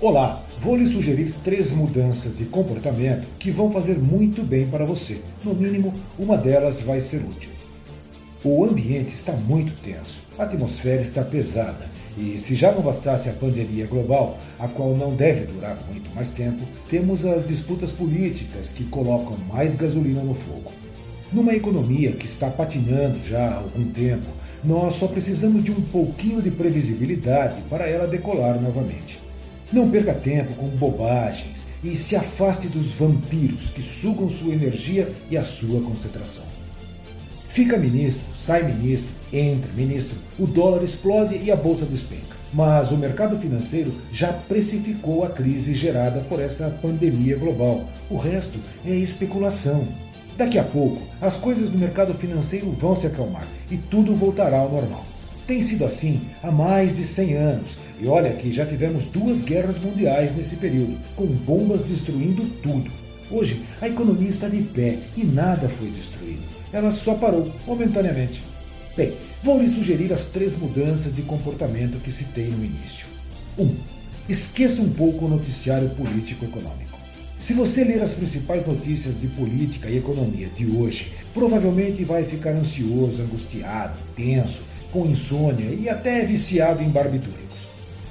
Olá, vou lhe sugerir três mudanças de comportamento que vão fazer muito bem para você. No mínimo, uma delas vai ser útil. O ambiente está muito tenso, a atmosfera está pesada e, se já não bastasse a pandemia global, a qual não deve durar muito mais tempo, temos as disputas políticas que colocam mais gasolina no fogo. Numa economia que está patinando já há algum tempo, nós só precisamos de um pouquinho de previsibilidade para ela decolar novamente. Não perca tempo com bobagens e se afaste dos vampiros que sugam sua energia e a sua concentração. Fica ministro, sai ministro, entra ministro, o dólar explode e a bolsa despenca. Mas o mercado financeiro já precificou a crise gerada por essa pandemia global. O resto é especulação. Daqui a pouco, as coisas do mercado financeiro vão se acalmar e tudo voltará ao normal. Tem sido assim há mais de 100 anos. E olha que já tivemos duas guerras mundiais nesse período, com bombas destruindo tudo. Hoje, a economia está de pé e nada foi destruído. Ela só parou momentaneamente. Bem, vou lhe sugerir as três mudanças de comportamento que citei no início. 1. Um, esqueça um pouco o noticiário político-econômico. Se você ler as principais notícias de política e economia de hoje, provavelmente vai ficar ansioso, angustiado, tenso com insônia e até viciado em barbitúricos.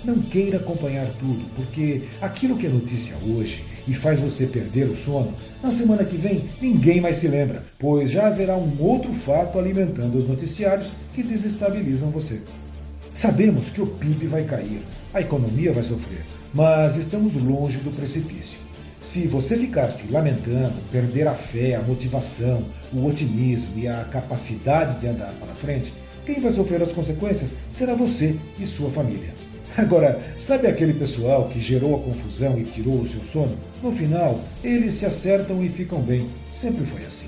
Não queira acompanhar tudo, porque aquilo que é notícia hoje e faz você perder o sono, na semana que vem ninguém mais se lembra, pois já haverá um outro fato alimentando os noticiários que desestabilizam você. Sabemos que o PIB vai cair, a economia vai sofrer, mas estamos longe do precipício. Se você ficar se lamentando, perder a fé, a motivação, o otimismo e a capacidade de andar para frente, quem vai sofrer as consequências será você e sua família. Agora, sabe aquele pessoal que gerou a confusão e tirou o seu sono? No final, eles se acertam e ficam bem. Sempre foi assim.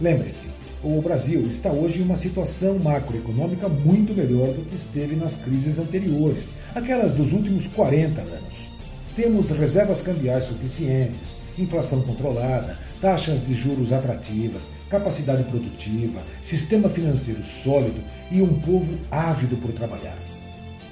Lembre-se, o Brasil está hoje em uma situação macroeconômica muito melhor do que esteve nas crises anteriores, aquelas dos últimos 40 anos. Temos reservas cambiais suficientes, inflação controlada, taxas de juros atrativas, capacidade produtiva, sistema financeiro sólido e um povo ávido por trabalhar.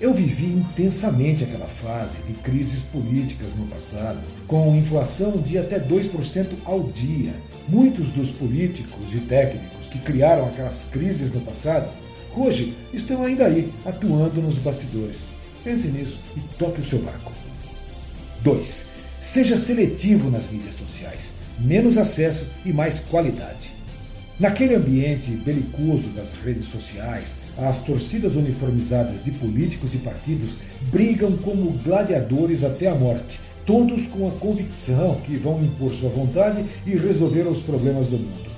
Eu vivi intensamente aquela fase de crises políticas no passado, com inflação de até 2% ao dia. Muitos dos políticos e técnicos que criaram aquelas crises no passado, hoje estão ainda aí, atuando nos bastidores. Pense nisso e toque o seu barco. 2. Seja seletivo nas mídias sociais. Menos acesso e mais qualidade. Naquele ambiente belicoso das redes sociais, as torcidas uniformizadas de políticos e partidos brigam como gladiadores até a morte, todos com a convicção que vão impor sua vontade e resolver os problemas do mundo.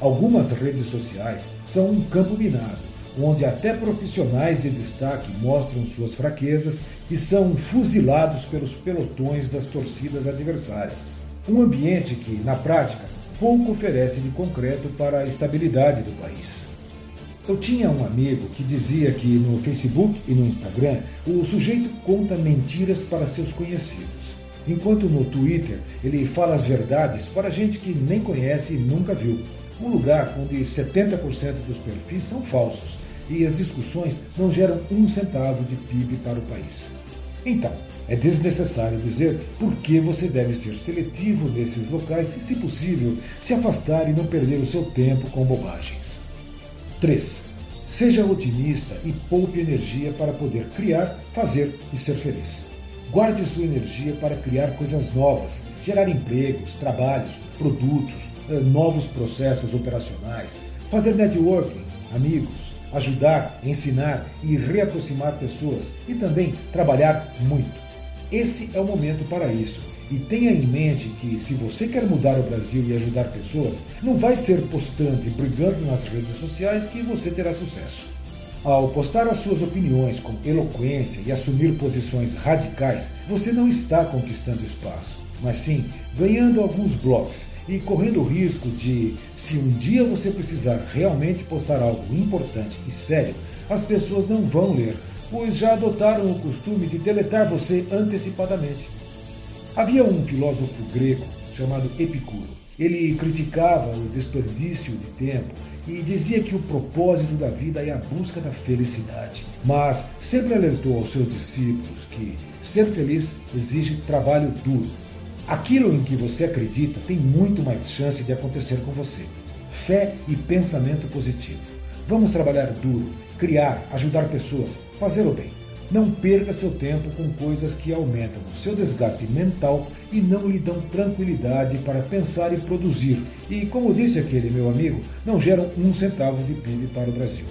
Algumas redes sociais são um campo minado, onde até profissionais de destaque mostram suas fraquezas e são fuzilados pelos pelotões das torcidas adversárias. Um ambiente que, na prática, pouco oferece de concreto para a estabilidade do país. Eu tinha um amigo que dizia que no Facebook e no Instagram o sujeito conta mentiras para seus conhecidos, enquanto no Twitter ele fala as verdades para gente que nem conhece e nunca viu. Um lugar onde 70% dos perfis são falsos e as discussões não geram um centavo de PIB para o país. Então, é desnecessário dizer por que você deve ser seletivo nesses locais e, se possível, se afastar e não perder o seu tempo com bobagens. 3. Seja otimista e poupe energia para poder criar, fazer e ser feliz. Guarde sua energia para criar coisas novas, gerar empregos, trabalhos, produtos, novos processos operacionais, fazer networking, amigos, ajudar, ensinar e reaproximar pessoas e também trabalhar muito. Esse é o momento para isso. E tenha em mente que se você quer mudar o Brasil e ajudar pessoas, não vai ser postando e brigando nas redes sociais que você terá sucesso. Ao postar as suas opiniões com eloquência e assumir posições radicais, você não está conquistando espaço, mas sim ganhando alguns blocos e correndo o risco de, se um dia você precisar realmente postar algo importante e sério, as pessoas não vão ler, pois já adotaram o costume de deletar você antecipadamente. Havia um filósofo grego chamado Epicuro. Ele criticava o desperdício de tempo e dizia que o propósito da vida é a busca da felicidade. Mas sempre alertou aos seus discípulos que, Ser feliz exige trabalho duro. Aquilo em que você acredita tem muito mais chance de acontecer com você. Fé e pensamento positivo. Vamos trabalhar duro, criar, ajudar pessoas, fazer o bem. Não perca seu tempo com coisas que aumentam o seu desgaste mental e não lhe dão tranquilidade para pensar e produzir. E, como disse aquele meu amigo, não geram um centavo de PIB para o Brasil.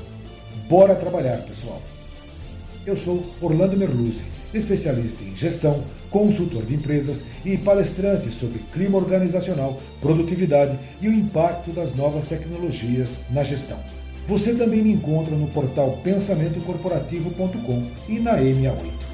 Bora trabalhar, pessoal! Eu sou Orlando Merluzzi, especialista em gestão, consultor de empresas e palestrante sobre clima organizacional, produtividade e o impacto das novas tecnologias na gestão. Você também me encontra no portal pensamentocorporativo.com e na MA8.